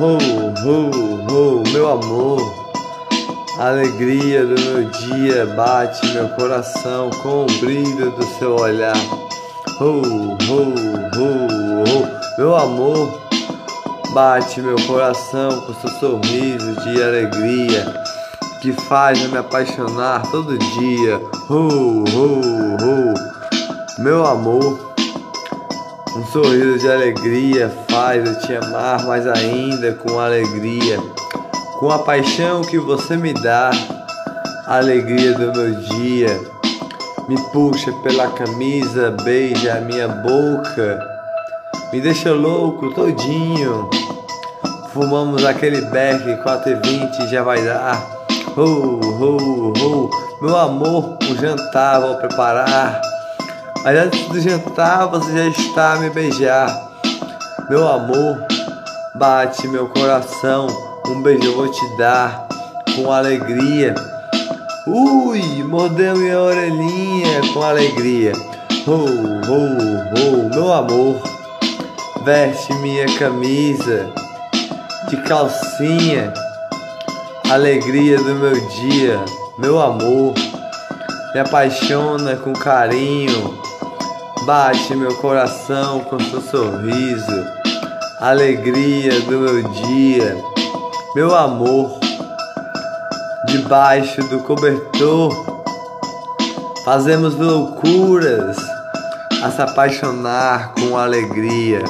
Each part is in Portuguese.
Oh, oh, oh, meu amor, a alegria do meu dia bate meu coração com o brilho do seu olhar. Oh, oh, oh, oh, meu amor, bate meu coração com seu sorriso de alegria que faz eu me apaixonar todo dia. Oh, oh, oh, meu amor. Um sorriso de alegria faz eu te amar mais ainda com alegria. Com a paixão que você me dá, a alegria do meu dia. Me puxa pela camisa, beija a minha boca, me deixa louco todinho. Fumamos aquele beck 4,20 já vai dar. Oh, oh, oh, meu amor, o jantar vou preparar. Mas antes do jantar você já está a me beijar. Meu amor, bate meu coração. Um beijo eu vou te dar com alegria. Ui, mordeu minha orelhinha com alegria. Oh, oh, oh, meu amor, veste minha camisa de calcinha. Alegria do meu dia, meu amor, me apaixona com carinho Bate meu coração com seu sorriso, alegria do meu dia, meu amor. Debaixo do cobertor, fazemos loucuras a se apaixonar com alegria.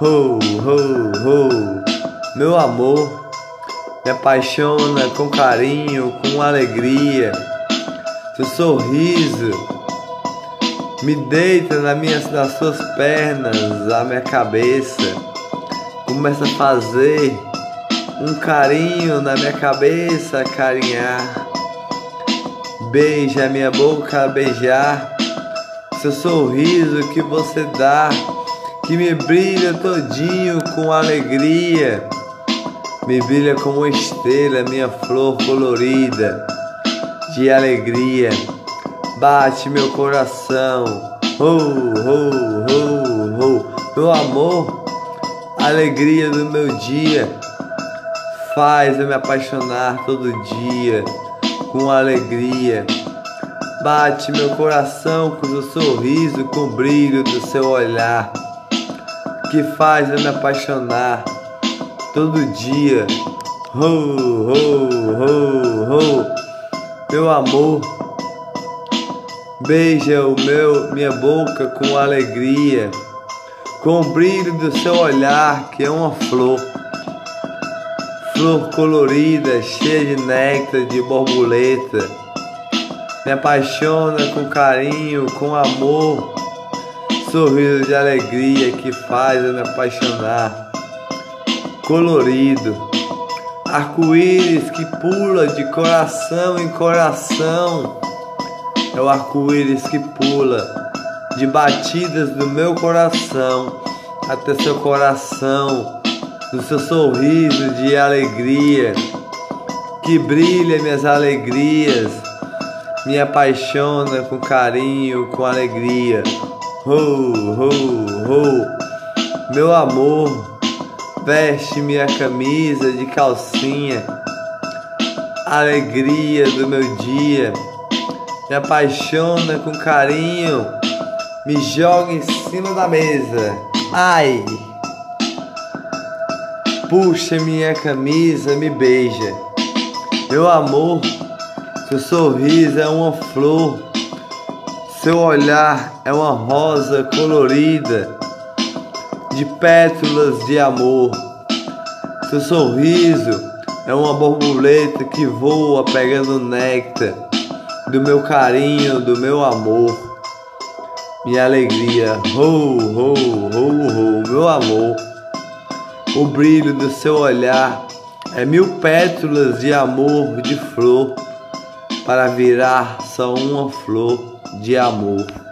Oh, oh, oh, meu amor, me apaixona com carinho, com alegria. Seu sorriso me deita na minha, nas suas pernas, a minha cabeça. Começa a fazer um carinho na minha cabeça, carinhar. Beija minha boca, beijar. Seu sorriso que você dá, que me brilha todinho com alegria. Me brilha como estrela, minha flor colorida de alegria bate meu coração. Oh, oh, oh, oh, meu amor, alegria do meu dia, faz eu me apaixonar todo dia com alegria. Bate meu coração com o sorriso, com o brilho do seu olhar, que faz eu me apaixonar todo dia. Oh, oh, oh, oh, meu amor. Beija o meu, minha boca com alegria, com o brilho do seu olhar, que é uma flor. Flor colorida, cheia de néctar, de borboleta. Me apaixona com carinho, com amor. Sorriso de alegria que faz eu me apaixonar. Colorido. Arco-íris que pula de coração em coração. É o arco-íris que pula de batidas do meu coração até seu coração, do seu sorriso de alegria. Que brilha minhas alegrias, me apaixona com carinho, com alegria. Meu amor, veste minha camisa de calcinha, alegria do meu dia me apaixona com carinho, me joga em cima da mesa. Ai! Puxa minha camisa, me beija. Meu amor, seu sorriso é uma flor, seu olhar é uma rosa colorida de pétalas de amor. Seu sorriso é uma borboleta que voa pegando néctar do meu carinho, do meu amor, minha alegria, oh, oh, oh, oh, meu amor. O brilho do seu olhar é mil pétalas de amor de flor para virar só uma flor de amor.